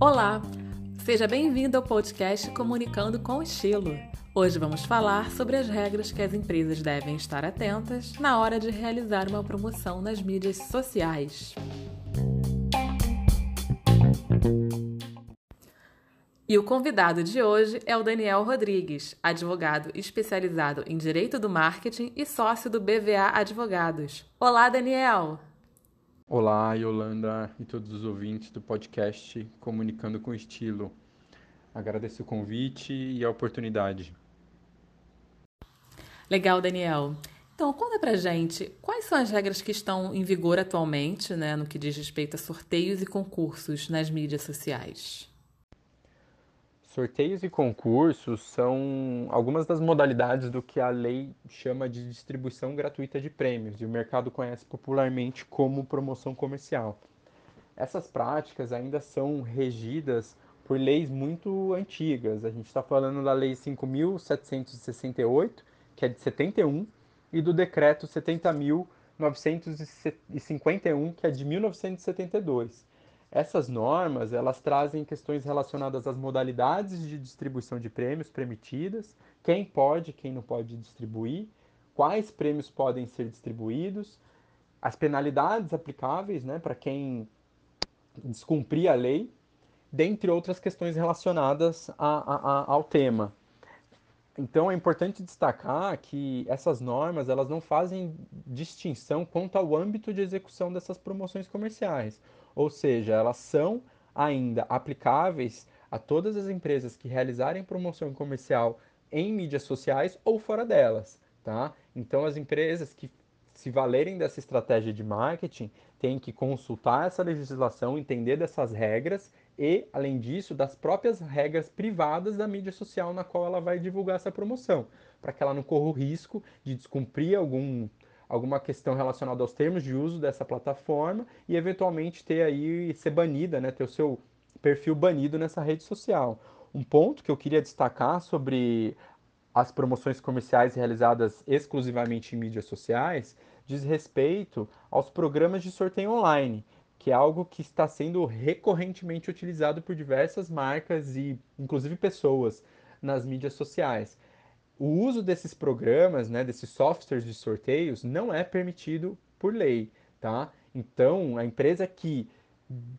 Olá, seja bem-vindo ao podcast Comunicando com Estilo. Hoje vamos falar sobre as regras que as empresas devem estar atentas na hora de realizar uma promoção nas mídias sociais. E o convidado de hoje é o Daniel Rodrigues, advogado especializado em Direito do Marketing e sócio do BVA Advogados. Olá, Daniel! Olá, Yolanda e todos os ouvintes do podcast Comunicando com Estilo. Agradeço o convite e a oportunidade. Legal, Daniel. Então, conta pra gente quais são as regras que estão em vigor atualmente, né, no que diz respeito a sorteios e concursos nas mídias sociais. Sorteios e concursos são algumas das modalidades do que a lei chama de distribuição gratuita de prêmios e o mercado conhece popularmente como promoção comercial. Essas práticas ainda são regidas por leis muito antigas. A gente está falando da Lei 5.768, que é de 71, e do Decreto 70.951, que é de 1972. Essas normas, elas trazem questões relacionadas às modalidades de distribuição de prêmios permitidas, quem pode, quem não pode distribuir, quais prêmios podem ser distribuídos, as penalidades aplicáveis né, para quem descumprir a lei, dentre outras questões relacionadas a, a, a, ao tema. Então é importante destacar que essas normas elas não fazem distinção quanto ao âmbito de execução dessas promoções comerciais ou seja, elas são ainda aplicáveis a todas as empresas que realizarem promoção comercial em mídias sociais ou fora delas, tá? Então as empresas que se valerem dessa estratégia de marketing têm que consultar essa legislação, entender dessas regras e, além disso, das próprias regras privadas da mídia social na qual ela vai divulgar essa promoção, para que ela não corra o risco de descumprir algum alguma questão relacionada aos termos de uso dessa plataforma e eventualmente ter aí ser banida, né, ter o seu perfil banido nessa rede social. Um ponto que eu queria destacar sobre as promoções comerciais realizadas exclusivamente em mídias sociais diz respeito aos programas de sorteio online, que é algo que está sendo recorrentemente utilizado por diversas marcas e inclusive pessoas nas mídias sociais o uso desses programas, né, desses softwares de sorteios, não é permitido por lei, tá? Então, a empresa que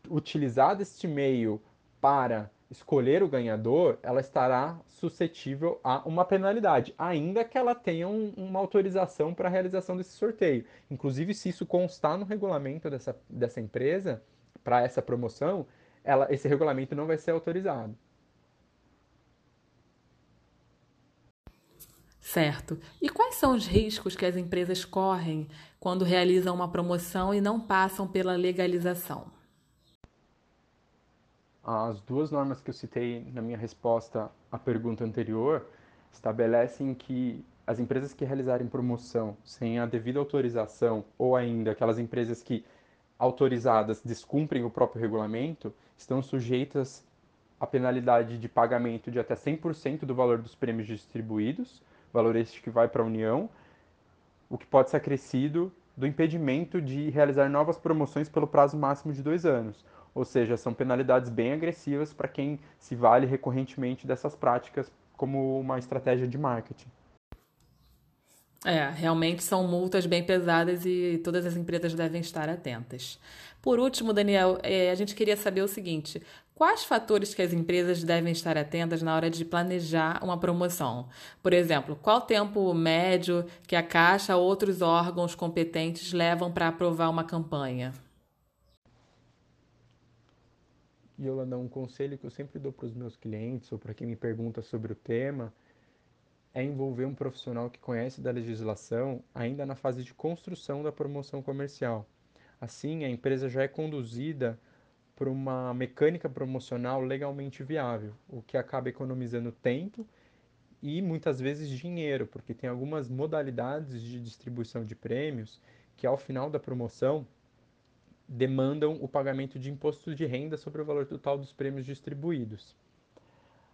utilizar deste meio para escolher o ganhador, ela estará suscetível a uma penalidade, ainda que ela tenha um, uma autorização para a realização desse sorteio. Inclusive, se isso constar no regulamento dessa, dessa empresa, para essa promoção, ela, esse regulamento não vai ser autorizado. Certo. E quais são os riscos que as empresas correm quando realizam uma promoção e não passam pela legalização? As duas normas que eu citei na minha resposta à pergunta anterior estabelecem que as empresas que realizarem promoção sem a devida autorização ou ainda aquelas empresas que autorizadas descumprem o próprio regulamento estão sujeitas à penalidade de pagamento de até 100% do valor dos prêmios distribuídos valor este que vai para a União, o que pode ser acrescido do impedimento de realizar novas promoções pelo prazo máximo de dois anos. Ou seja, são penalidades bem agressivas para quem se vale recorrentemente dessas práticas como uma estratégia de marketing. É, realmente são multas bem pesadas e todas as empresas devem estar atentas. Por último, Daniel, é, a gente queria saber o seguinte: quais fatores que as empresas devem estar atentas na hora de planejar uma promoção? Por exemplo, qual tempo médio que a Caixa ou outros órgãos competentes levam para aprovar uma campanha? Yolanda, um conselho que eu sempre dou para os meus clientes ou para quem me pergunta sobre o tema é envolver um profissional que conhece da legislação ainda na fase de construção da promoção comercial. Assim, a empresa já é conduzida por uma mecânica promocional legalmente viável, o que acaba economizando tempo e muitas vezes dinheiro, porque tem algumas modalidades de distribuição de prêmios que ao final da promoção demandam o pagamento de imposto de renda sobre o valor total dos prêmios distribuídos.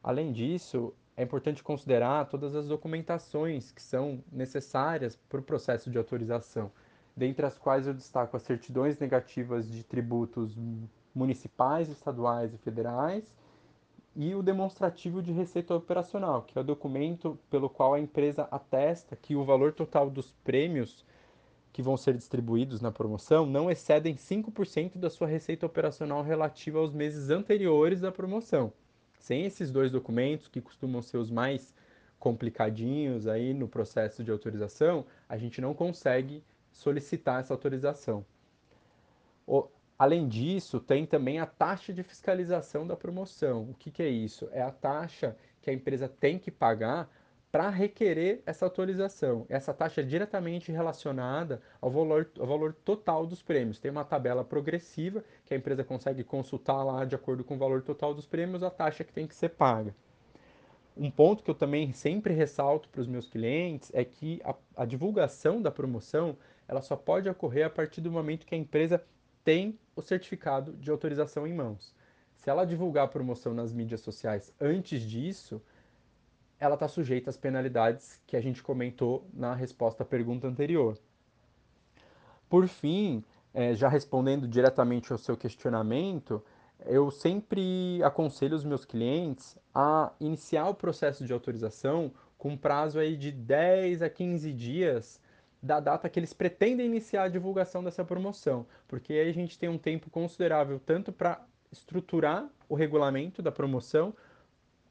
Além disso, é importante considerar todas as documentações que são necessárias para o processo de autorização, dentre as quais eu destaco as certidões negativas de tributos municipais, estaduais e federais, e o demonstrativo de receita operacional, que é o documento pelo qual a empresa atesta que o valor total dos prêmios que vão ser distribuídos na promoção não excedem 5% da sua receita operacional relativa aos meses anteriores da promoção. Sem esses dois documentos, que costumam ser os mais complicadinhos aí no processo de autorização, a gente não consegue solicitar essa autorização. O, além disso, tem também a taxa de fiscalização da promoção. O que, que é isso? É a taxa que a empresa tem que pagar para requerer essa autorização. Essa taxa é diretamente relacionada ao valor, ao valor total dos prêmios. Tem uma tabela progressiva que a empresa consegue consultar lá de acordo com o valor total dos prêmios, a taxa que tem que ser paga. Um ponto que eu também sempre ressalto para os meus clientes é que a, a divulgação da promoção ela só pode ocorrer a partir do momento que a empresa tem o certificado de autorização em mãos. Se ela divulgar a promoção nas mídias sociais antes disso, ela está sujeita às penalidades que a gente comentou na resposta à pergunta anterior. Por fim, é, já respondendo diretamente ao seu questionamento, eu sempre aconselho os meus clientes a iniciar o processo de autorização com prazo aí de 10 a 15 dias da data que eles pretendem iniciar a divulgação dessa promoção, porque aí a gente tem um tempo considerável tanto para estruturar o regulamento da promoção,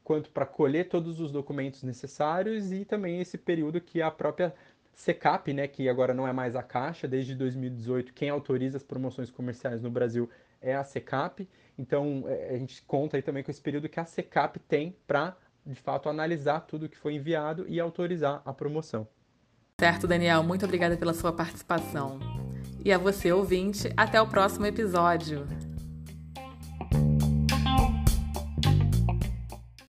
quanto para colher todos os documentos necessários e também esse período que a própria SECAP, né, que agora não é mais a Caixa, desde 2018, quem autoriza as promoções comerciais no Brasil é a SECAP. Então, é, a gente conta aí também com esse período que a SECAP tem para, de fato, analisar tudo que foi enviado e autorizar a promoção. Certo, Daniel, muito obrigada pela sua participação. E a você, ouvinte, até o próximo episódio.